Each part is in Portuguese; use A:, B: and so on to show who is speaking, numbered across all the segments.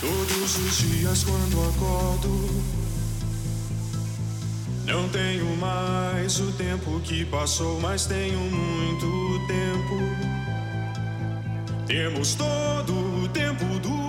A: Todos os dias quando acordo, não tenho mais o tempo que passou, mas tenho muito tempo. Temos todo o tempo do.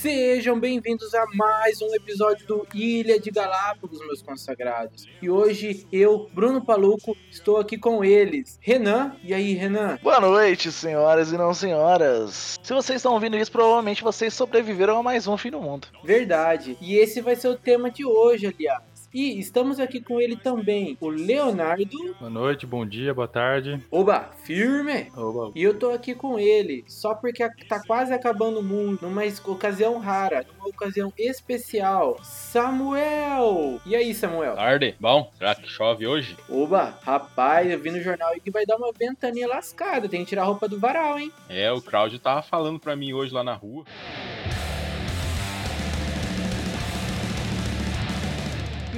B: Sejam bem-vindos a mais um episódio do Ilha de Galápagos, meus consagrados. E hoje eu, Bruno Paluco, estou aqui com eles. Renan, e aí, Renan?
C: Boa noite, senhoras e não senhoras. Se vocês estão ouvindo isso, provavelmente vocês sobreviveram a mais um fim do mundo.
B: Verdade. E esse vai ser o tema de hoje, aliás. E estamos aqui com ele também, o Leonardo.
D: Boa noite, bom dia, boa tarde.
B: Oba, firme!
D: Oba.
B: E eu tô aqui com ele, só porque tá quase acabando o mundo, numa ocasião rara, numa ocasião especial. Samuel! E aí, Samuel?
E: Tarde, bom? Será que chove hoje?
B: Oba, rapaz, eu vi no jornal aí que vai dar uma ventania lascada, tem que tirar a roupa do varal, hein?
E: É, o Claudio tava falando pra mim hoje lá na rua.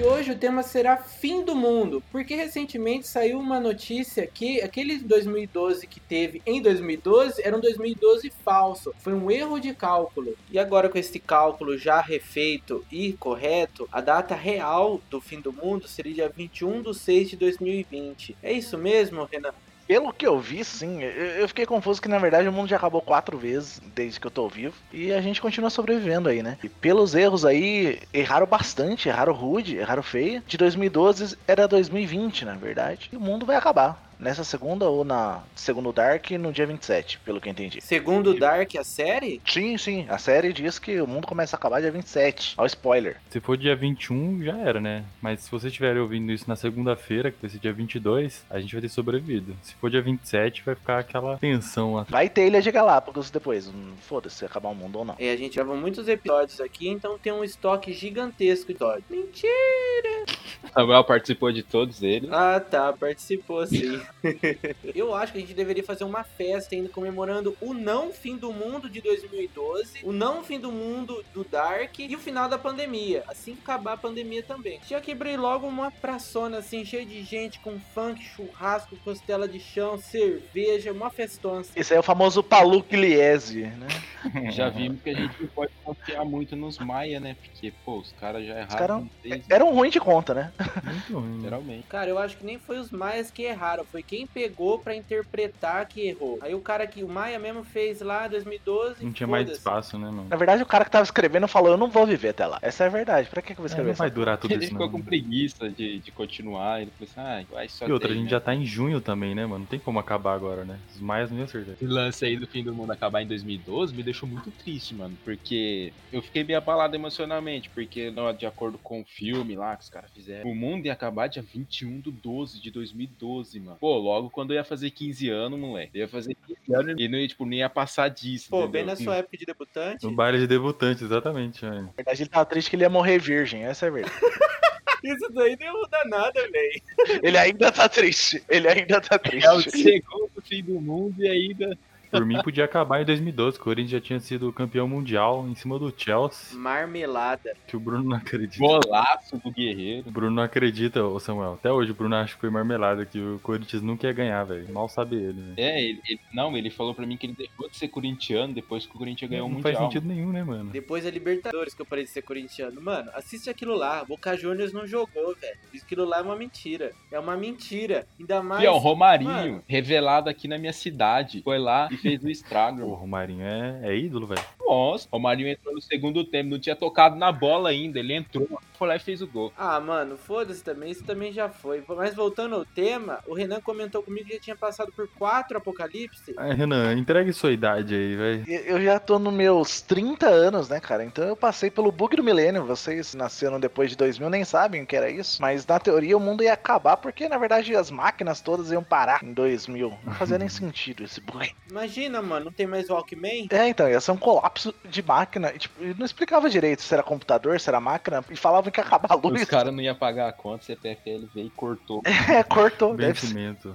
B: Hoje o tema será fim do mundo, porque recentemente saiu uma notícia que aquele 2012 que teve em 2012 era um 2012 falso, foi um erro de cálculo. E agora com esse cálculo já refeito e correto, a data real do fim do mundo seria dia 21 de 6 de 2020. É isso mesmo, Renan?
C: Pelo que eu vi, sim, eu fiquei confuso que na verdade o mundo já acabou quatro vezes desde que eu tô vivo e a gente continua sobrevivendo aí, né? E pelos erros aí, erraram bastante, erraram rude, erraram feio. De 2012 era 2020, na verdade. E o mundo vai acabar. Nessa segunda ou na segundo Dark no dia 27, pelo que eu entendi.
B: Segundo Dark, a série?
C: Sim, sim, a série diz que o mundo começa a acabar dia 27. Ó, spoiler.
D: Se for dia 21, já era, né? Mas se vocês estiverem ouvindo isso na segunda-feira, que vai ser dia 22, a gente vai ter sobrevivido. Se for dia 27, vai ficar aquela tensão lá.
C: Vai ter Ilha de Galápagos depois. hum, Foda-se se acabar o mundo ou não.
B: É, a gente gravou muitos episódios aqui, então tem um estoque gigantesco de episódios. Mentira!
E: Samuel participou de todos eles.
B: Ah, tá, participou sim. Eu acho que a gente deveria fazer uma festa ainda comemorando o não fim do mundo de 2012, o não fim do mundo do Dark e o final da pandemia. Assim que acabar a pandemia também. Já quebrei logo uma praçona assim, cheia de gente com funk, churrasco, costela de chão, cerveja, uma festona.
C: Esse aí é o famoso Paluque Liese, né?
E: Já vimos que a gente não pode confiar muito nos Maia, né? Porque, pô, os caras já erraram
C: caras-
E: com três,
C: Era um ruim de conta, né?
D: Muito ruim. né?
E: literalmente.
B: Cara, eu acho que nem foi os maias que erraram, foi quem pegou pra interpretar que errou. Aí o cara que o Maia mesmo fez lá em 2012,
D: Não tinha mais espaço, né, mano?
C: Na verdade, o cara que tava escrevendo falou: Eu não vou viver até lá. Essa é a verdade. Pra que, que eu vou
D: É,
C: escrever
D: não
C: essa
D: vai durar tudo
E: Ele
D: isso,
E: ficou
D: não.
E: com preguiça de, de continuar. Ele falou assim, ah, vai só
D: E outra, a
E: tem,
D: gente
E: né?
D: já tá em junho também, né, mano? Não tem como acabar agora, né? Os maias não iam acertar.
E: Esse lance aí do fim do mundo acabar em 2012 me deixou muito triste, mano. Porque eu fiquei bem abalado emocionalmente. Porque, não, de acordo com o filme lá que os caras fizeram, o mundo ia acabar dia 21 do 12 de 2012, mano. Pô, logo quando eu ia fazer 15 anos, moleque. Eu ia fazer 15 anos e não ia, tipo, nem ia passar disso.
B: Pô,
E: entendeu?
B: bem na sua época de debutante.
D: No baile de debutante, exatamente, mano.
C: Na verdade, ele tava triste que ele ia morrer virgem. Essa é a verdade.
B: Isso daí não ia mudar nada, velho.
C: ele ainda tá triste. Ele ainda tá triste.
E: É o segundo fim do mundo e ainda.
D: Por mim, podia acabar em 2012. que O Corinthians já tinha sido campeão mundial em cima do Chelsea,
B: Marmelada.
D: que o Bruno não acredita.
E: Golaço do Guerreiro.
D: O Bruno não acredita, ô Samuel. Até hoje o Bruno acha que foi marmelada, que o Corinthians nunca ia ganhar, velho. Mal sabe ele, né?
E: É, ele, ele- não, ele falou pra mim que ele deixou de ser corintiano depois que o Corinthians ganhou o
D: não
E: Mundial.
D: faz sentido nenhum, né, mano?
B: Depois a Libertadores, que eu parei de ser corintiano. Mano, assiste aquilo lá. Boca Juniors não jogou, velho. Aquilo lá é uma mentira. É uma mentira. Ainda mais.
E: E ó, o Romarinho,
B: Mano.
E: revelado aqui na minha cidade, foi lá e fez o estrago.
D: O Romarinho é, é ídolo, velho.
E: Nossa, o Romarinho entrou no segundo tempo, não tinha tocado na bola ainda, ele entrou, foi lá e fez o gol.
B: Ah, mano, foda-se também, isso também já foi. Mas voltando ao tema, o Renan comentou comigo que já tinha passado por quatro apocalipse.
D: Ah, Renan, entregue sua idade aí, velho.
C: Eu já tô nos meus 30 anos, né, cara? Então eu passei pelo bug do milênio. Vocês nasceram depois de 2000, nem sabem o que era isso. Mas na teoria o mundo ia acabar porque, na verdade, as máquinas todas iam parar em 2000. Não fazia nem sentido esse bug.
B: Imagina, mano, não tem mais Walkman?
C: É, então, ia ser um colapso de máquina. E, tipo, e não explicava direito se era computador, se era máquina. E falavam que ia acabar a luz.
E: Os caras não iam pagar a conta, CPFL veio e cortou.
C: É, cortou.
D: Vencimento.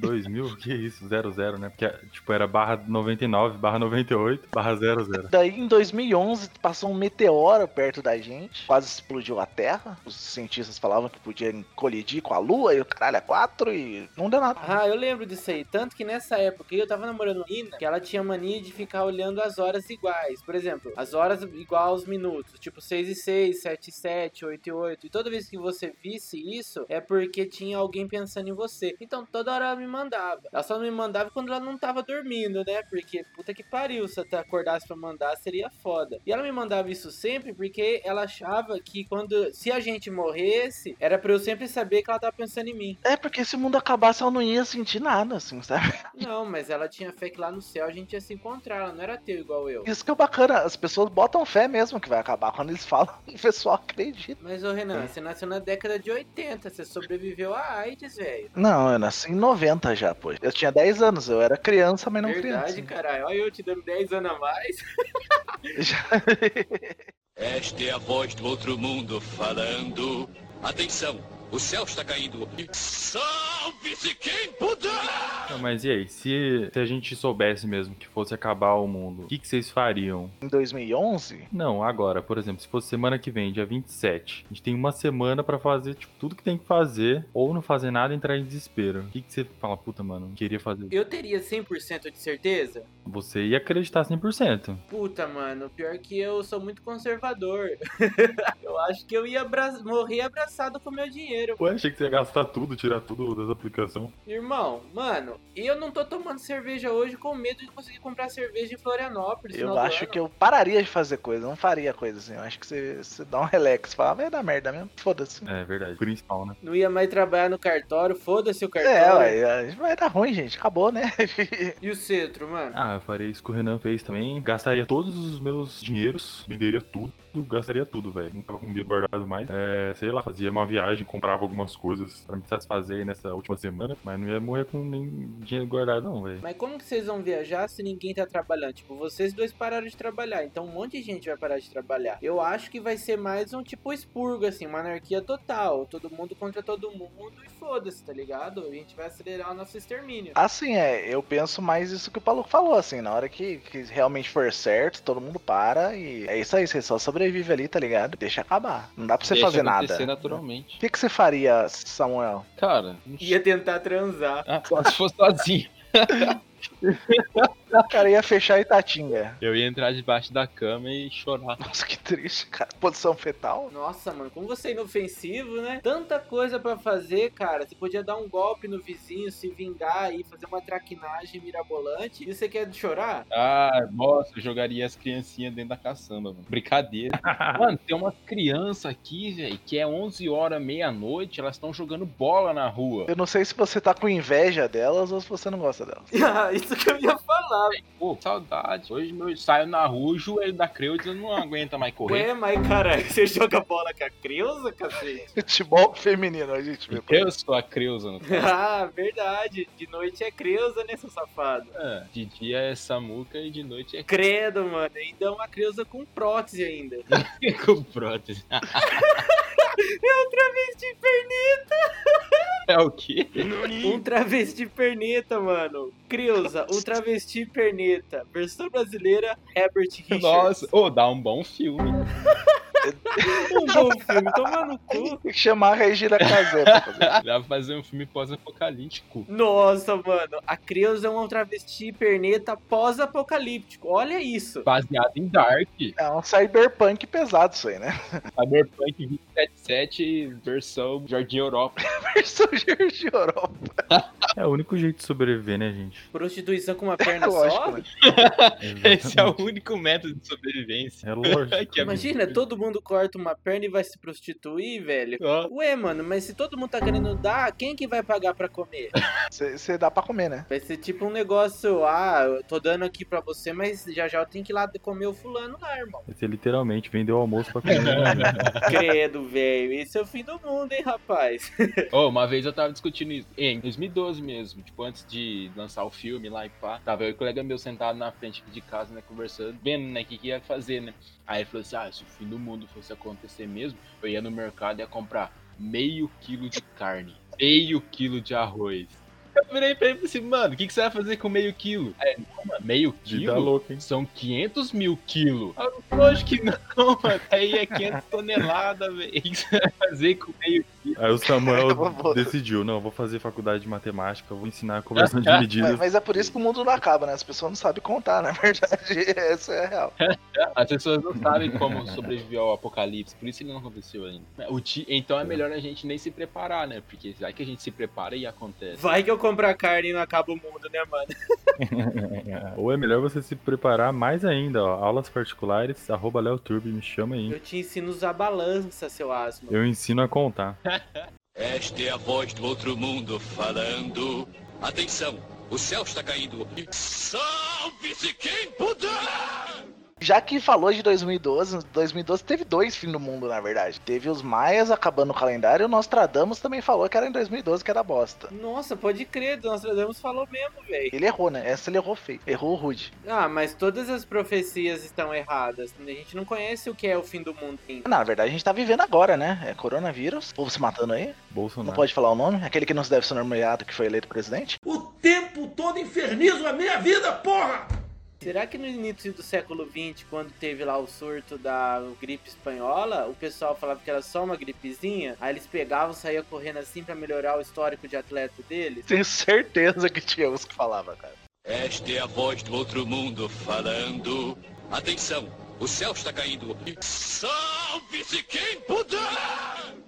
D: 2000, que isso? 00, né? Porque, tipo, era barra 99, barra 98, barra 00.
C: Daí em 2011 passou um meteoro perto da gente, quase explodiu a Terra. Os cientistas falavam que podia colidir com a Lua e o caralho é 4 e não deu nada.
B: Ah, eu lembro disso aí. Tanto que nessa época eu tava namorando uma menina que ela tinha mania de ficar olhando as horas igual. Iguais. Por exemplo, as horas igual aos minutos. Tipo 6 e 6, 7 e 7, 8 e 8. E toda vez que você visse isso, é porque tinha alguém pensando em você. Então toda hora ela me mandava. Ela só não me mandava quando ela não tava dormindo, né? Porque puta que pariu, se ela acordasse pra mandar, seria foda. E ela me mandava isso sempre porque ela achava que quando. Se a gente morresse, era pra eu sempre saber que ela tava pensando em mim.
C: É, porque se o mundo acabasse, ela não ia sentir nada, assim, sabe?
B: Não, mas ela tinha fé que lá no céu a gente ia se encontrar. Ela não era teu igual eu.
C: Isso que é bacana, as pessoas botam fé mesmo que vai acabar. Quando eles falam, o pessoal acredita.
B: Mas, ô Renan, você nasceu na década de 80, você sobreviveu à AIDS, velho.
C: Não, eu nasci em 90 já, pô. Eu tinha 10 anos, eu era criança, mas não
B: Verdade,
C: criança.
B: caralho. Olha eu te dando 10 anos a mais.
C: Já-
F: Esta é a voz do outro mundo falando. Atenção, o céu está caindo. Salve-se quem puder!
D: Não, mas e aí, se, se a gente soubesse mesmo que fosse acabar o mundo, o que, que vocês fariam?
C: em 2011,
D: Não, agora, por exemplo, se fosse semana que vem, dia 27, a gente tem uma semana pra fazer tipo, tudo que tem que fazer, ou não fazer nada e entrar em desespero. O que, que você fala, puta, mano, queria fazer?
B: Eu teria 100% de certeza?
D: Você ia acreditar 100%.
B: Puta, mano, pior que eu sou muito conservador. eu acho que eu ia abra- morrer abraçado com meu dinheiro.
D: Pô, achei que você ia gastar tudo, tirar tudo das aplicações.
B: Irmão, mano, eu não tô tomando cerveja hoje com medo de conseguir comprar cerveja em Florianópolis.
C: eu acho que eu pararia de fazer coisa, não faria coisa assim. Eu acho que você, você dá um relax, fala, "Ah, vai dar merda mesmo, foda-se.
D: É verdade. Principal, né?
B: Não ia mais trabalhar no cartório, foda-se o
C: É,
B: cartório.
C: ué, vai dar ruim, gente, acabou, né?
B: E o cetro, mano?
D: Ah, eu faria isso que o Renan fez também. Gastaria todos os meus dinheiros, venderia tudo, gastaria tudo, velho. Não tava com dinheiro guardado mais. É, sei lá, fazia uma viagem, comprava algumas coisas pra me satisfazer aí nessa última semana, mas não ia morrer com nem dinheiro guardado, não, velho.
B: Mas como que vocês vão viajar se ninguém tá trabalhando? Tipo, vocês dois pararam de trabalhar, então um monte de gente vai parar de trabalhar. Eu acho que vai ser mais um tipo expurgo, assim, uma anarquia total. Todo mundo contra todo mundo e foda-se, tá ligado? A gente vai acelerar o nosso extermínio.
C: Assim, é, eu penso mais isso que o Paulo falou, assim, na hora que, que realmente for certo, todo mundo para e é isso aí, você só sobrevive ali, tá ligado? Deixa acabar. Não dá pra você
E: Deixa
C: fazer
E: acontecer
C: nada. O
E: naturalmente.
C: que, que você faria, Samuel?
E: Cara,
B: Ia tentar transar.
E: Ah, só se fosse sozinho.
C: O cara ia fechar Itatinga.
E: Eu ia entrar debaixo da cama e chorar.
C: Nossa, que triste, cara. Posição fetal.
B: Nossa, mano, como você é inofensivo, né? Tanta coisa pra fazer, cara. Você podia dar um golpe no vizinho, se vingar e fazer uma traquinagem mirabolante. E você quer chorar?
E: Ah, nossa, eu jogaria as criancinhas dentro da caçamba, mano. Brincadeira. mano, tem uma criança aqui, velho, que é 11 horas, meia-noite, elas estão jogando bola na rua.
C: Eu não sei se você tá com inveja delas ou se você não gosta delas.
B: Ah, Isso que eu ia falar.
E: Pô, saudade. Hoje eu saio na rua, o joelho da Creuza não aguenta mais correr.
B: Ué, mas caralho, você joga bola com a Creuza, cacete?
C: Futebol feminino, a gente vê.
E: Eu sou a Creuza, no caso.
B: ah, verdade. De noite é Creuza, né, seu safado?
E: É, de dia é Samuca e de noite é
B: Credo, mano. Ainda é uma Creuza com prótese ainda.
E: com prótese.
B: É um travesti perneta.
E: É o quê?
B: Um travesti perneta, mano. Creuza, um travesti perneta. Versão brasileira, Herbert Richards.
E: Nossa, ô, dá um bom filme.
B: Um bom filme, toma no cu.
C: Tem que chamar a Regina Casé pra fazer.
E: Dá pra fazer um filme pós-apocalíptico.
B: Nossa, mano. A Creuza é um travesti perneta pós-apocalíptico. Olha isso.
E: Baseado em Dark.
C: É um cyberpunk pesado isso aí, né?
E: Cyberpunk 277, versão Jardim Europa.
C: Versão Jorge Europa.
D: É o único jeito de sobreviver, né, gente?
B: Prostituição com uma perna
C: Lógico,
B: só?
C: né?
E: Esse é o único método de sobrevivência.
D: É lógico.
B: Imagina, todo mundo corta uma perna e vai se prostituir, velho.
E: Ó,
B: Ué, mano, mas se todo mundo tá querendo dar, quem que vai pagar pra comer?
C: Você dá pra comer, né?
B: Vai ser tipo um negócio, ah, eu tô dando aqui pra você, mas já já eu tenho que ir lá comer o fulano lá, irmão.
D: Você literalmente vendeu o almoço pra comer.
B: Credo, velho, esse é o fim do mundo, hein, rapaz.
E: Ô, uma vez eu tava discutindo isso, em 2012 mesmo, tipo, antes de lançar o filme lá e pá, tava eu e o colega meu sentado na frente aqui de casa, né, conversando, vendo, né, o que, que ia fazer, né. Aí ele falou assim, ah, se o fim do mundo fosse acontecer mesmo, eu ia no mercado e ia comprar meio quilo de carne, meio quilo de arroz. Eu virei pra ele e falei assim, mano, o que, que você vai fazer com meio quilo? Aí, "Como, meio
D: Vida
E: quilo?
D: louca, hein?
E: São 500 mil quilos. Ah, Lógico que não, mano. Aí é 500 toneladas, velho. O que você vai fazer com meio
D: Aí o Samuel decidiu, não, eu vou fazer faculdade de matemática, vou ensinar a conversão de medidas.
C: Mas, mas é por isso que o mundo não acaba, né? As pessoas não sabem contar, na verdade. Essa é a real.
E: As pessoas não sabem como sobreviver ao apocalipse, por isso ele não aconteceu ainda. O ti- Então é melhor a gente nem se preparar, né? Porque vai que a gente se prepara e acontece.
B: Vai que eu compro a carne e não acaba o mundo, né, mano?
D: Ou é melhor você se preparar mais ainda, ó. Aulas particulares, arroba me chama aí.
B: Eu te ensino a usar balança, seu asno.
D: Eu ensino a contar.
F: Esta é a voz do outro mundo falando. Atenção, o céu está caindo. Salve-se quem puder!
C: Já que falou de 2012, 2012 teve dois fins do mundo, na verdade. Teve os Maias acabando o calendário e o Nostradamus também falou que era em 2012 que era bosta.
B: Nossa, pode crer, Nostradamus falou mesmo, velho.
C: Ele errou, né? Essa ele errou feio. Errou rude.
B: Ah, mas todas as profecias estão erradas. A gente não conhece o que é o fim do mundo ainda.
C: Na verdade, a gente tá vivendo agora, né? É coronavírus. O povo se matando aí. Não
D: Bolsonaro.
C: pode falar o nome. Aquele que não se deve ser nomeado que foi eleito presidente.
G: O tempo todo infernizo a minha vida, porra!
B: Será que no início do século XX, quando teve lá o surto da gripe espanhola, o pessoal falava que era só uma gripezinha? Aí eles pegavam, saíam correndo assim pra melhorar o histórico de atleta deles?
C: Tenho certeza que tinha uns que falavam, cara.
F: Esta é a voz do outro mundo falando. Atenção, o céu está caindo. Salve-se quem puder!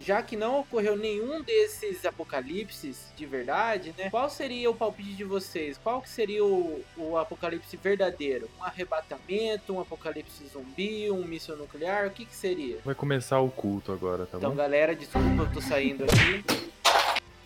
B: Já que não ocorreu nenhum desses apocalipses de verdade, né? Qual seria o palpite de vocês? Qual que seria o, o apocalipse verdadeiro? Um arrebatamento, um apocalipse zumbi, um míssil nuclear? O que que seria?
D: Vai começar o culto agora, tá
B: Então,
D: bom?
B: galera, desculpa, eu tô saindo aqui.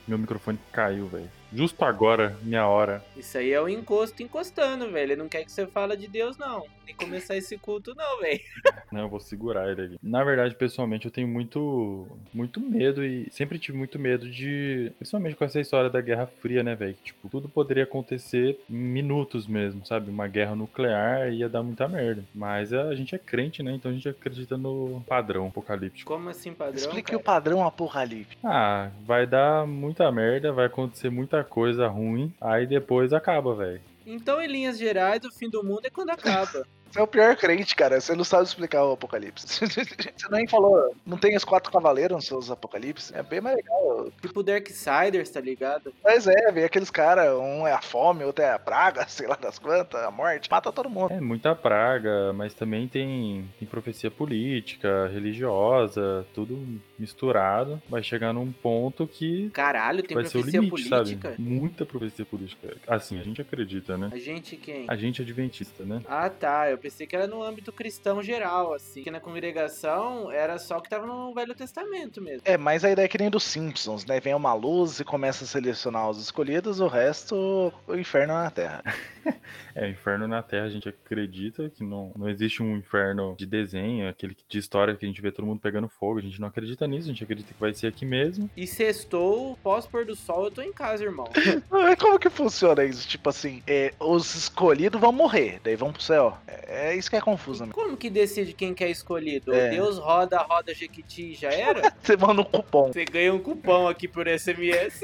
D: Meu microfone caiu, velho. Justo agora, minha hora.
B: Isso aí é o encosto encostando, velho. Ele não quer que você fale de Deus, não. Nem começar esse culto, não, velho.
D: Não, eu vou segurar ele aqui. Na verdade, pessoalmente, eu tenho muito, muito medo e sempre tive muito medo de. Principalmente com essa história da Guerra Fria, né, velho? Tipo, tudo poderia acontecer em minutos mesmo, sabe? Uma guerra nuclear ia dar muita merda. Mas a gente é crente, né? Então a gente acredita no padrão apocalíptico.
B: Como assim, padrão?
C: Explique
B: cara?
C: o padrão apocalíptico.
D: Ah, vai dar muita merda, vai acontecer muita coisa ruim, aí depois acaba, velho.
B: Então, em linhas gerais, o fim do mundo é quando acaba.
C: Você é o pior crente, cara. Você não sabe explicar o apocalipse. Você nem falou. Não tem os quatro cavaleiros nos seus apocalipses? É bem mais legal.
B: tipo Darksiders, tá ligado?
C: Mas é, vem aqueles caras. Um é a fome, outro é a praga, sei lá das quantas, a morte. Mata todo mundo.
D: É muita praga, mas também tem, tem profecia política, religiosa, tudo misturado. Vai chegar num ponto que
B: Caralho, tem
D: vai ser o
B: profecia
D: limite,
B: política.
D: sabe? Muita profecia política. Assim, a gente acredita, né?
B: A gente quem?
D: A gente é adventista, né?
B: Ah, tá. Eu pensei que era no âmbito cristão geral, assim. Que na congregação era só o que tava no Velho Testamento mesmo.
C: É, mas a ideia é que nem dos Simpsons, né? Vem uma luz e começa a selecionar os escolhidos, o resto, o inferno na Terra.
D: É, inferno na Terra, a gente acredita que não, não existe um inferno de desenho, aquele de história que a gente vê todo mundo pegando fogo. A gente não acredita nisso, a gente acredita que vai ser aqui mesmo.
B: E sextou, pós-pôr do sol, eu tô em casa, irmão.
C: Mas Como que funciona isso? Tipo assim, é, os escolhidos vão morrer, daí vão pro céu. É, é isso que é confuso, né?
B: Como que decide quem que é escolhido?
C: É.
B: Deus roda, roda Jequiti e já era?
C: Você manda um cupom.
B: Você ganha um cupom aqui por SMS.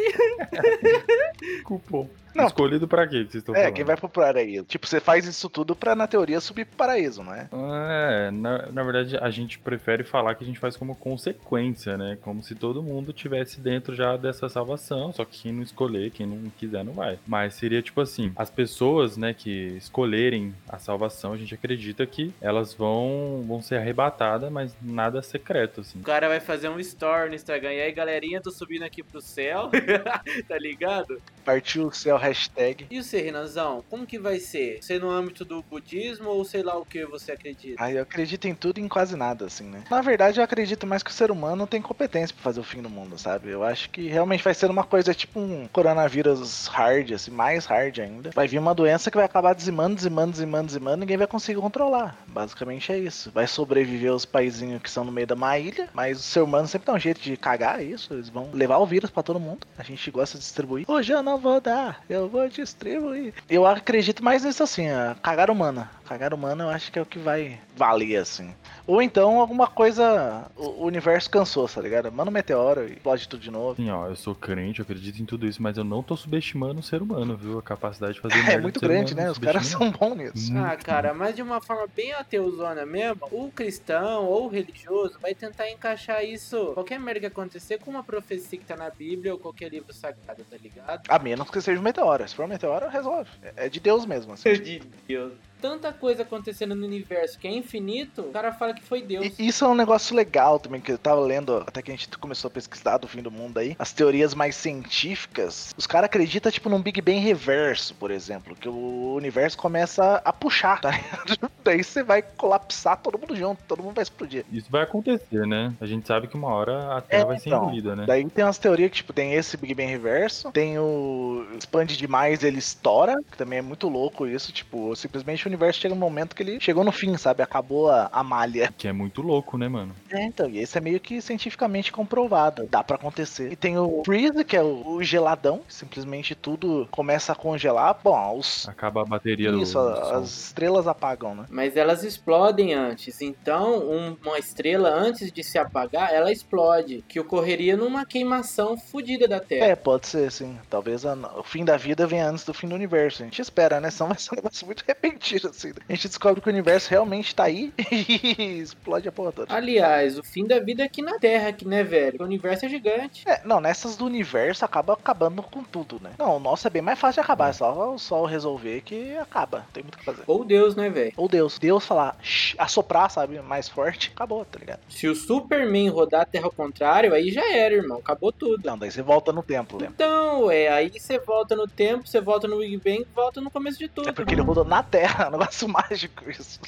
D: Cupom.
C: Não.
D: Escolhido pra quê que vocês estão
C: É,
D: falando?
C: quem vai pro paraíso. Tipo, você faz isso tudo pra, na teoria, subir pro paraíso, não é?
D: É, na, na verdade a gente prefere falar que a gente faz como consequência, né? Como se todo mundo tivesse dentro já dessa salvação, só que quem não escolher, quem não quiser não vai. Mas seria tipo assim, as pessoas, né, que escolherem a salvação, a gente acredita que elas vão, vão ser arrebatadas, mas nada secreto, assim.
B: O cara vai fazer um story no Instagram. E aí, galerinha, tô subindo aqui pro céu. tá ligado?
C: Partiu o céu, hashtag.
B: E você, Renanzão? Como que vai ser? Você no âmbito do budismo ou sei lá o que você acredita?
C: Ah, eu acredito em tudo e em quase nada, assim, né? Na verdade, eu acredito mais que o ser humano tem competência pra fazer o fim do mundo, sabe? Eu acho que realmente vai ser uma coisa tipo um coronavírus hard, assim, mais hard ainda. Vai vir uma doença que vai acabar dizimando, dizimando, dizimando, dizimando, ninguém vai conseguir controlar. Basicamente é isso. Vai sobreviver os paizinhos que são no meio da uma ilha, mas o ser humano sempre dá um jeito de cagar isso. Eles vão levar o vírus pra todo mundo. A gente gosta de distribuir. Hoje eu não vou dar, eu vou distribuir. Eu acredito mais nisso assim, a cagar humana. Cagar humano eu acho que é o que vai valer, assim. Ou então alguma coisa. O universo cansou, tá ligado? Manda um meteoro e explode tudo de novo.
D: Sim, ó, eu sou crente, eu acredito em tudo isso, mas eu não tô subestimando o ser humano, viu? A capacidade de fazer
C: É muito grande,
D: humano,
C: né? Os caras são bons nisso.
D: Muito
B: Ah, cara, mas de uma forma bem ateuzona mesmo, o cristão ou o religioso vai tentar encaixar isso, qualquer merda que acontecer, com uma profecia que tá na Bíblia ou qualquer livro sagrado, tá ligado?
C: A menos que seja um meteoro. Se for um meteoro, resolve. É é de Deus mesmo, assim.
B: de Deus. Tanta coisa acontecendo no universo que é infinito, o cara fala que foi Deus.
C: E isso é um negócio legal também, que eu tava lendo, até que a gente começou a pesquisar do fim do mundo aí, as teorias mais científicas, os caras acreditam, tipo, num Big Bang reverso, por exemplo, que o universo começa a puxar, tá ligado? Daí você vai colapsar todo mundo junto, todo mundo vai explodir.
D: Isso vai acontecer, né? A gente sabe que uma hora a Terra vai ser
C: então,
D: engolida, né?
C: Daí tem umas teorias que, tipo, tem esse Big Bang reverso, tem o expande demais, ele estoura, que também é muito louco isso, tipo, simplesmente o universo chega num momento que ele chegou no fim, sabe? Acabou a, a malha.
D: Que é muito louco, né, mano?
C: É, então, e esse é meio que cientificamente comprovado, dá pra acontecer. E tem o freeze, que é o, o geladão, simplesmente tudo começa a congelar. Bom, os
D: Acaba a bateria
C: isso,
D: do sol.
C: as estrelas apagam, né?
B: Mas elas explodem antes. Então, um- uma estrela, antes de se apagar, ela explode. Que ocorreria numa queimação fodida da Terra.
C: É, pode ser, sim. Talvez a- o fim da vida venha antes do fim do universo. A gente espera, né? Senão vai ser um negócio muito repentino, assim. A gente descobre que o universo realmente tá aí e explode a porra toda.
B: Aliás, o fim da vida é aqui na Terra, aqui, né, velho? O universo é gigante.
C: É, não, nessas do universo acaba acabando com tudo, né? Não, o nosso é bem mais fácil de acabar, é só o sol resolver que acaba, não tem muito o que fazer.
B: Ou Deus, né, velho?
C: Ou Deus, Deus falar, "Shh", assoprar, sabe, mais forte, acabou, tá ligado?
B: Se o Superman rodar a Terra ao contrário, aí já era, irmão. Acabou tudo.
C: Não, daí você volta no tempo. né?
B: Então, é, aí você volta no tempo, você volta no Big Bang, volta no começo de tudo.
C: É porque ele rodou na Terra, um negócio mágico isso.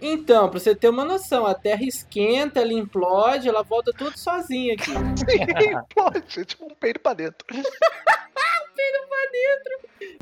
B: Então, pra você ter uma noção, a Terra esquenta, ela implode, ela volta tudo sozinha aqui.
C: Pode, é tipo um peido pra dentro.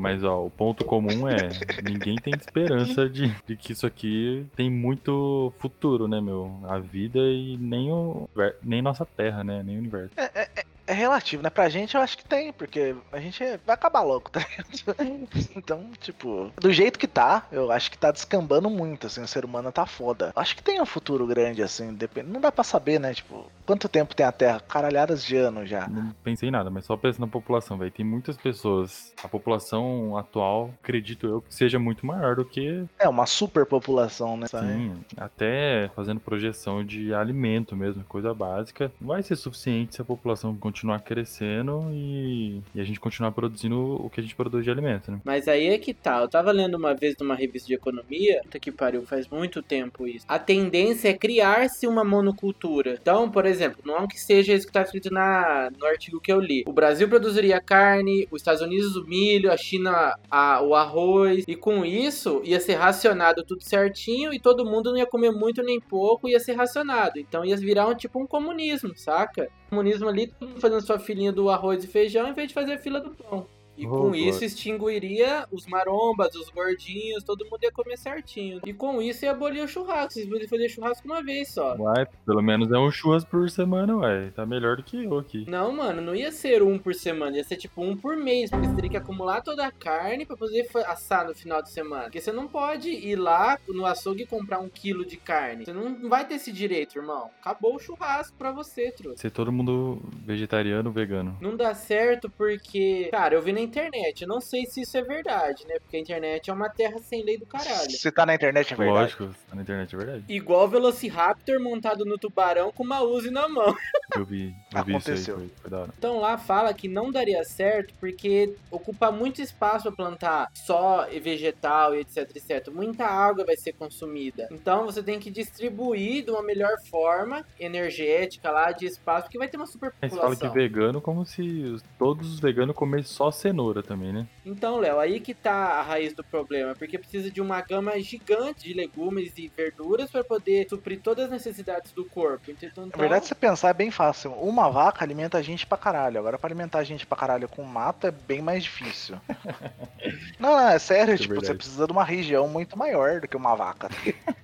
D: Mas, ó, o ponto comum é: ninguém tem esperança de, de que isso aqui tem muito futuro, né, meu? A vida e nem o nem nossa Terra, né? Nem o universo.
C: É relativo, né? Pra gente eu acho que tem, porque a gente vai acabar logo, tá ligado? Então, tipo, do jeito que tá, eu acho que tá descambando muito, assim, o ser humano tá foda. Acho que tem um futuro grande, assim, depende. Não dá pra saber, né? Tipo, quanto tempo tem a Terra? Caralhadas de anos já.
D: Não pensei em nada, mas só pensando na população, velho. Tem muitas pessoas. A população atual, acredito eu, que seja muito maior do que.
C: É uma superpopulação, né?
D: Sim, até fazendo projeção de alimento mesmo, coisa básica. Não vai ser suficiente se a população continuar crescendo e, e a gente continuar produzindo o que a gente produz de alimento, né?
B: Mas aí é que tá. Eu tava lendo uma vez numa revista de economia, puta que pariu, faz muito tempo isso. A tendência é criar-se uma monocultura. Então, por exemplo, não que seja isso que tá escrito na, no artigo que eu li. O Brasil produziria carne, os Estados Unidos o milho, a China a- o arroz. E com isso, ia ser racionado tudo certinho e todo mundo não ia comer muito nem pouco, ia ser racionado. Então ia virar um tipo um comunismo, saca? Comunismo ali, todo mundo fazendo sua filinha do arroz e feijão em vez de fazer a fila do pão. E com isso extinguiria os marombas, os gordinhos, todo mundo ia comer certinho. E com isso ia abolir o churrasco. Vocês poderiam fazer churrasco uma vez só.
D: Uai, pelo menos é um churras por semana, ué. Tá melhor do que eu aqui.
B: Não, mano, não ia ser um por semana, ia ser tipo um por mês, porque você teria que acumular toda a carne pra poder assar no final de semana. Porque você não pode ir lá no açougue e comprar um quilo de carne. Você não vai ter esse direito, irmão. Acabou o churrasco pra você, truta.
D: Ser todo mundo vegetariano, vegano.
B: Não dá certo porque, cara, eu vi na internet. Eu não sei se isso é verdade, né? Porque a internet é uma terra sem lei do caralho.
C: Se tá na internet é verdade.
D: Lógico, tá na internet, é verdade.
B: Igual o Velociraptor montado no tubarão com uma Uzi na mão.
D: Eu vi, eu vi isso aí,
C: Aconteceu.
D: foi, foi da hora.
B: Então lá fala que não daria certo porque ocupa muito espaço pra plantar só vegetal e etc, etc. Muita água vai ser consumida. Então você tem que distribuir de uma melhor forma energética lá de espaço, porque vai ter uma
D: Mas fala de
B: superpopulação.
D: vegano como se os- todos os veganos comessem só cenoura também, né?
B: Então, Léo, aí que tá a raiz do problema, porque precisa de uma gama gigante de legumes e verduras para poder suprir todas as necessidades do corpo. Então,
C: Na verdade, se você pensar, é bem fácil. Uma vaca alimenta a gente pra caralho. Agora, pra alimentar a gente pra caralho com mato é bem mais difícil. não, não, é sério.
D: Isso é
C: tipo, você precisa de uma região muito maior do que uma vaca.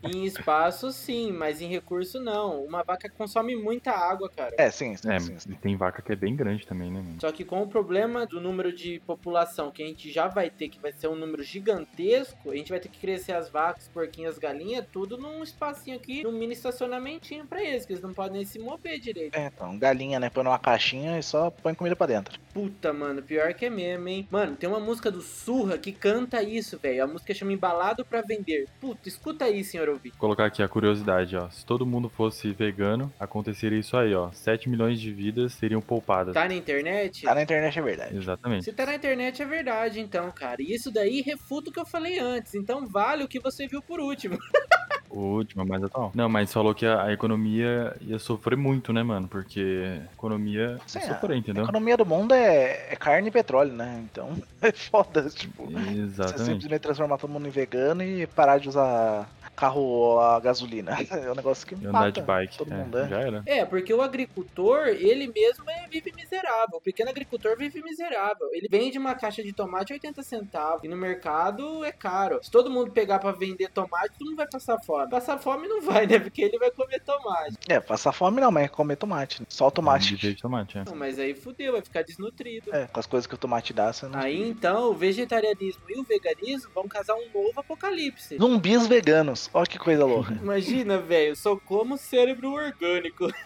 B: Em espaço, sim, mas em recurso, não. Uma vaca consome muita água, cara.
C: É, sim, sim,
D: É,
C: sim. sim.
D: tem vaca que é bem grande também, né, mano?
B: Só que com o problema do número de população que a gente já vai ter, que vai ser um número gigantesco, a gente vai ter que crescer as vacas, porquinhos, as galinhas, tudo num espacinho aqui, num mini estacionamentinho pra eles, que eles não podem nem se mover direito.
C: É, então, galinha, né? Põe numa caixinha e só põe comida pra dentro.
B: Puta, mano, pior que é mesmo, hein? Mano, tem uma música do Surra que canta isso, velho. A música chama Embalado pra Vender. Puta, escuta aí, senhor ouvinte.
D: Vou colocar aqui a curiosidade, ó. Se todo mundo fosse vegano, aconteceria isso aí, ó. 7 milhões de vidas seriam poupadas.
B: Tá na internet?
C: Tá na internet é verdade.
D: Exatamente.
B: Se tá na internet é verdade, então, cara. E isso daí refuta o que eu falei antes. Então vale o que você viu por último.
D: O último, mais atual. Não, mas falou que a, a economia ia sofrer muito, né, mano? Porque a economia
C: Sim,
D: ia
C: a-
D: sofrer,
C: A
D: entendeu?
C: economia do mundo é, é carne e petróleo, né? Então é foda, tipo. Você
D: Exatamente.
C: simplesmente transformar todo mundo em vegano e parar de usar carro a gasolina. É um negócio que
D: E andar de bike.
C: todo
D: é,
C: mundo, é.
D: Já era.
B: É, porque o agricultor, ele mesmo é, vive miserável. O pequeno agricultor vive miserável. Ele vende uma caixa de tomate 80 centavos. E no mercado é caro. Se todo mundo pegar pra vender tomate, todo mundo vai passar fome. Passar fome não vai, né? Porque ele vai comer tomate.
C: É, passar fome não, mas é comer tomate. né? Só o tomate.
D: jeito de tomate, é.
B: Não, mas aí fudeu, vai ficar desnutrido.
C: É, com as coisas que o tomate dá, você não.
B: Aí então, o vegetarianismo e o veganismo vão casar um novo apocalipse.
C: Zumbis veganos. Olha que coisa louca.
B: Imagina, velho, só como cérebro orgânico.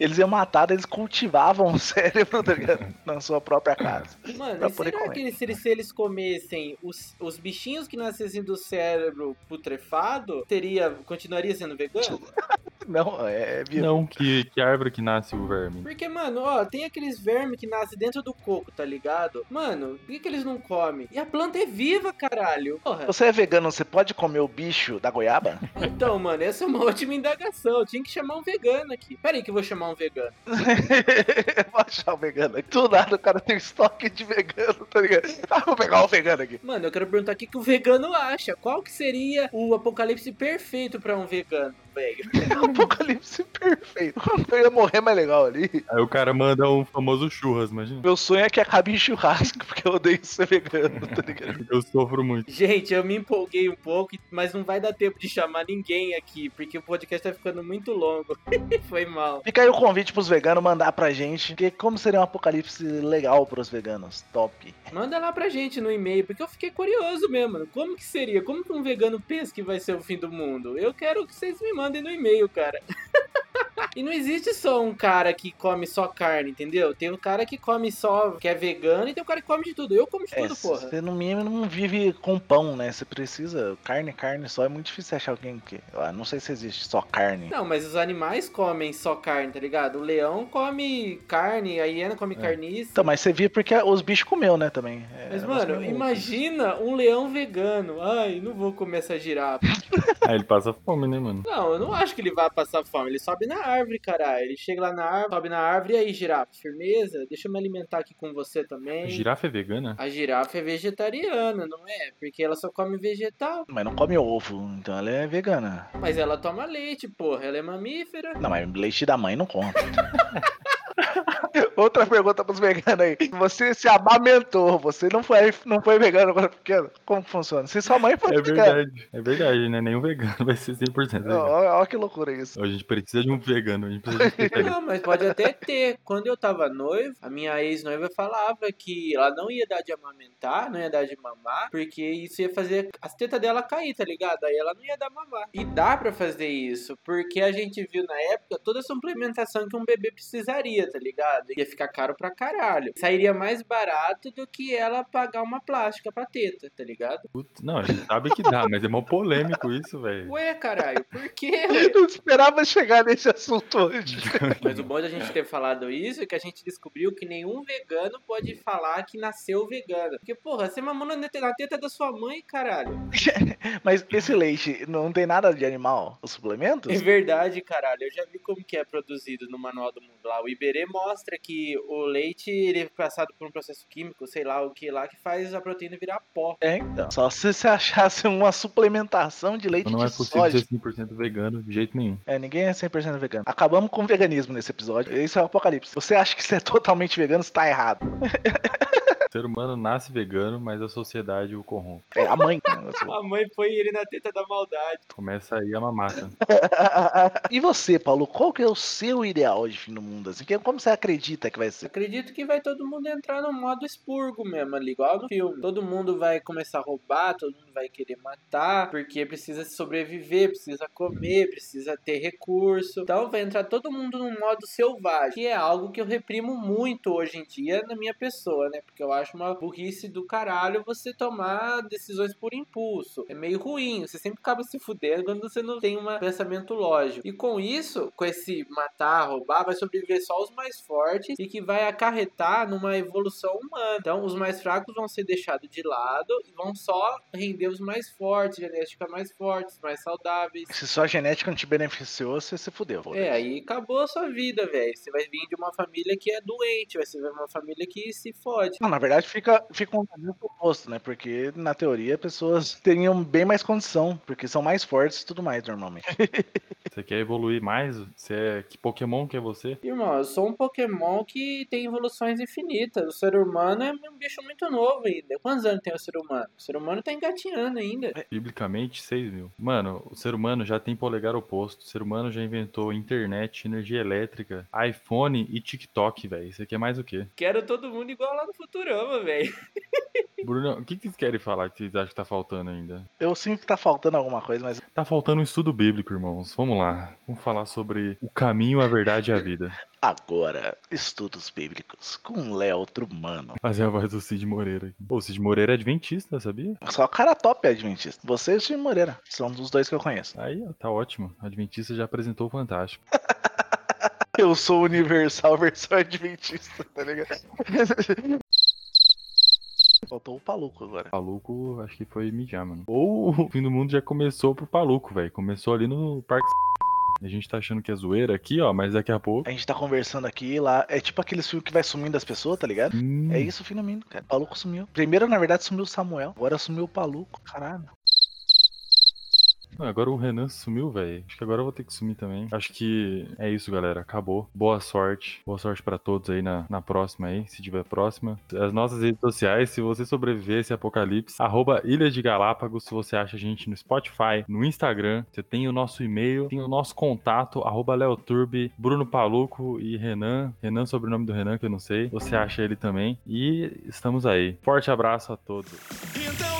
C: Eles iam matar, eles cultivavam o cérebro tá ligado? na sua própria casa.
B: Mano,
C: Pra
B: e
C: poder
B: será
C: comer.
B: que eles- se eles, se eles comessem os, os bichinhos que nascessem do cérebro putrefado, teria, continuaria sendo vegano?
C: Não, é vivo.
D: Não, que, que árvore que nasce o verme.
B: Porque, mano, ó, tem aqueles vermes que nascem dentro do coco, tá ligado? Mano, por que, que eles não comem? E a planta é viva, caralho. Porra.
C: Você é vegano, você pode comer o bicho da goiaba?
B: Então, mano, essa é uma ótima indagação. Eu tinha que chamar um vegano aqui. Pera aí que eu vou chamar um vegano.
C: vou achar o vegano aqui. Do nada o cara tem estoque de vegano, tá ligado? Ah, vou pegar o vegano aqui.
B: Mano, eu quero perguntar o que, que o vegano acha. Qual que seria o apocalipse perfeito pra um vegano, velho?
C: Apocalipse perfeito. Eu ia morrer mais legal ali.
D: Aí o cara manda um famoso churras, imagina.
C: Meu sonho é que acabe em churrasco, porque eu odeio ser vegano, tá ligado?
D: Eu sofro muito.
B: Gente, eu me empolguei um pouco, mas não vai dar tempo de chamar ninguém aqui, porque o podcast tá ficando muito longo. Foi mal.
C: Fica aí o convite pros veganos mandar pra gente, porque como seria um apocalipse legal pros veganos? Top.
B: Manda lá pra gente no e-mail, porque eu fiquei curioso mesmo. mano. Como que seria? Como que um vegano pensa que vai ser o fim do mundo? Eu quero que vocês me mandem no e-mail, cara cara. E não existe só um cara que come só carne, entendeu? Tem um cara que come só, que é vegano, e tem um cara que come de tudo. Eu como de
C: É,
B: tudo, porra.
C: você no mínimo não vive com pão, né? Você precisa. Carne, carne só. É muito difícil achar alguém que. Ah, não sei se existe só carne.
B: Não, mas os animais comem só carne, tá ligado? O leão come carne, a hiena come
D: É.
B: carniça.
C: Então, mas você viu porque os bichos comeu, né, também. É,
B: Mas,
C: é
B: mano, imagina um leão vegano. Ai, não vou comer essa girafa.
D: Aí ele passa fome, né, mano?
B: Não, eu não acho que ele vai passar fome. Ele sobe na árvore, caralho. Ele chega lá na árvore, sobe na árvore. E aí, girafa, firmeza? Deixa eu me alimentar aqui com você também.
D: Girafa é vegana?
B: A girafa é vegetariana, não é? Porque ela só come vegetal.
C: Mas não come ovo, então ela é vegana.
B: Mas ela toma leite, porra. Ela é mamífera.
C: Não, mas leite da mãe não conta. Outra pergunta pros veganos aí. Você se amamentou, você não foi, não foi vegano quando pequeno? Como funciona? Se sua mãe foi
D: É
C: vegana.
D: verdade. É verdade, né? Nenhum vegano vai ser 100% vegano.
C: Olha olha que loucura isso.
D: A gente precisa de um vegano, a gente precisa de um.
B: Não, mas pode até ter. Quando eu tava noivo, a minha ex-noiva falava que ela não ia dar de amamentar, não ia dar de mamar, porque isso ia fazer as tetas dela cair, tá ligado? Aí ela não ia dar mamar. E dá pra fazer isso, porque a gente viu na época toda a suplementação que um bebê precisaria, tá ligado? Ia ficar caro pra caralho. Sairia mais barato do que ela pagar uma plástica pra teta, tá ligado?
D: Putz, Não, a gente sabe que dá, mas é mó polêmico isso, velho.
B: Ué, caralho, por quê?
C: Eu não esperava chegar nesse assunto hoje.
B: Mas o bom de a gente ter falado isso é que a gente descobriu que nenhum vegano pode falar que nasceu vegano. Porque, porra, você mamou na teta- na teta da sua mãe, caralho.
C: Mas esse leite não tem nada de animal? Os suplementos?
B: É verdade, caralho. Eu já vi como que é produzido no Manual do Mundo lá. O Iberê mostra que que o leite ele é passado por um processo químico, sei lá o que lá, que faz a proteína virar pó.
C: É, então. Só se você achasse uma suplementação de leite
D: Não é
C: de
D: possível
C: soja.
D: ser 100% vegano de jeito nenhum.
C: É, ninguém é 100% vegano. Acabamos com o veganismo nesse episódio. Isso é o apocalipse. Você acha que você é totalmente vegano, você tá errado.
D: O ser humano nasce vegano, mas a sociedade o corrompe.
C: É a mãe.
B: A mãe põe ele na teta da maldade.
D: Começa aí a mamata.
C: e você, Paulo, qual que é o seu ideal de fim do mundo? Assim, Que- como você acredita que vai ser?
B: Acredito que vai todo mundo entrar no modo expurgo mesmo ali, igual no filme. Todo mundo vai começar a roubar, todo mundo vai querer matar, porque precisa sobreviver, precisa comer, precisa ter recurso. Então vai entrar todo mundo no modo selvagem, que é algo que eu reprimo muito hoje em dia na minha pessoa, né? Porque eu acho uma burrice do caralho você tomar decisões por impulso. É meio ruim, você sempre acaba se fudendo quando você não tem um pensamento lógico. E com isso, com esse matar, roubar, vai sobreviver só os mais fortes e que vai acarretar numa evolução humana. Então, os mais fracos vão ser deixados de lado e vão só render os mais fortes, genética mais fortes, mais saudáveis.
C: Se só a genética não te beneficiou, você se fudeu.
B: É, aí acabou a sua vida, velho. Você vai vir de uma família que é doente, vai ser uma família que se fode.
C: Não, na verdade fica, fica um caminho oposto, né? Porque na teoria pessoas teriam bem mais condição, porque são mais fortes e tudo mais normalmente.
D: Você quer evoluir mais? Você é... Que Pokémon que é você?
B: Irmão, eu sou um Pokémon que tem evoluções infinitas. O ser humano é um bicho muito novo ainda. Quantos anos tem o ser humano? O ser humano tá engatinhando ainda.
D: Biblicamente, 6 mil. Mano, o ser humano já tem polegar oposto. O ser humano já inventou internet, energia elétrica, iPhone e TikTok, velho. Você quer mais o quê?
B: Quero todo mundo igual lá no Futurama, velho.
D: Bruno, o que, que vocês querem falar que vocês acham que tá faltando ainda?
C: Eu sinto que tá faltando alguma coisa, mas
D: Tá faltando um estudo bíblico, irmãos. Vamos lá. Vamos falar sobre o caminho, a verdade e a vida.
C: agora, estudos bíblicos com Léo Trumano.
D: Fazer a voz do Cid Moreira aqui. Pô, o Cid Moreira é adventista, sabia?
C: Só o cara top é adventista. Você e o Steve Moreira. São dos dois que eu conheço.
D: Aí, ó, tá ótimo. Adventista já apresentou o Fantástico.
C: Eu sou universal versão adventista, tá ligado? Faltou o Paluco agora.
D: Paluco, acho que foi mijar, mano. Ou o fim do mundo já começou pro Paluco, velho. Começou ali no Parque. A gente tá achando que é zoeira aqui, ó, mas daqui a pouco.
C: A gente tá conversando aqui lá. É tipo aqueles filmes que vai sumindo as pessoas, tá ligado?
D: Hum,
C: É isso, fim do mundo, cara. O Paluco sumiu. Primeiro, na verdade, sumiu o Samuel. Agora sumiu o Paluco. Caralho.
D: Agora o Renan sumiu, velho. Acho que agora eu vou ter que sumir também. Acho que é isso, galera. Acabou. Boa sorte. Boa sorte pra todos aí na, na próxima aí, se tiver próxima. As nossas redes sociais, se você sobreviver esse apocalipse, arroba Ilha de Galápagos, se você acha a gente no Spotify, no Instagram. Você tem o nosso e-mail, tem o nosso contato, arroba Leoturbi, Bruno Paluco e Renan. Renan, sobrenome do Renan, que eu não sei. Você acha ele também. E estamos aí. Forte abraço a todos.
A: Então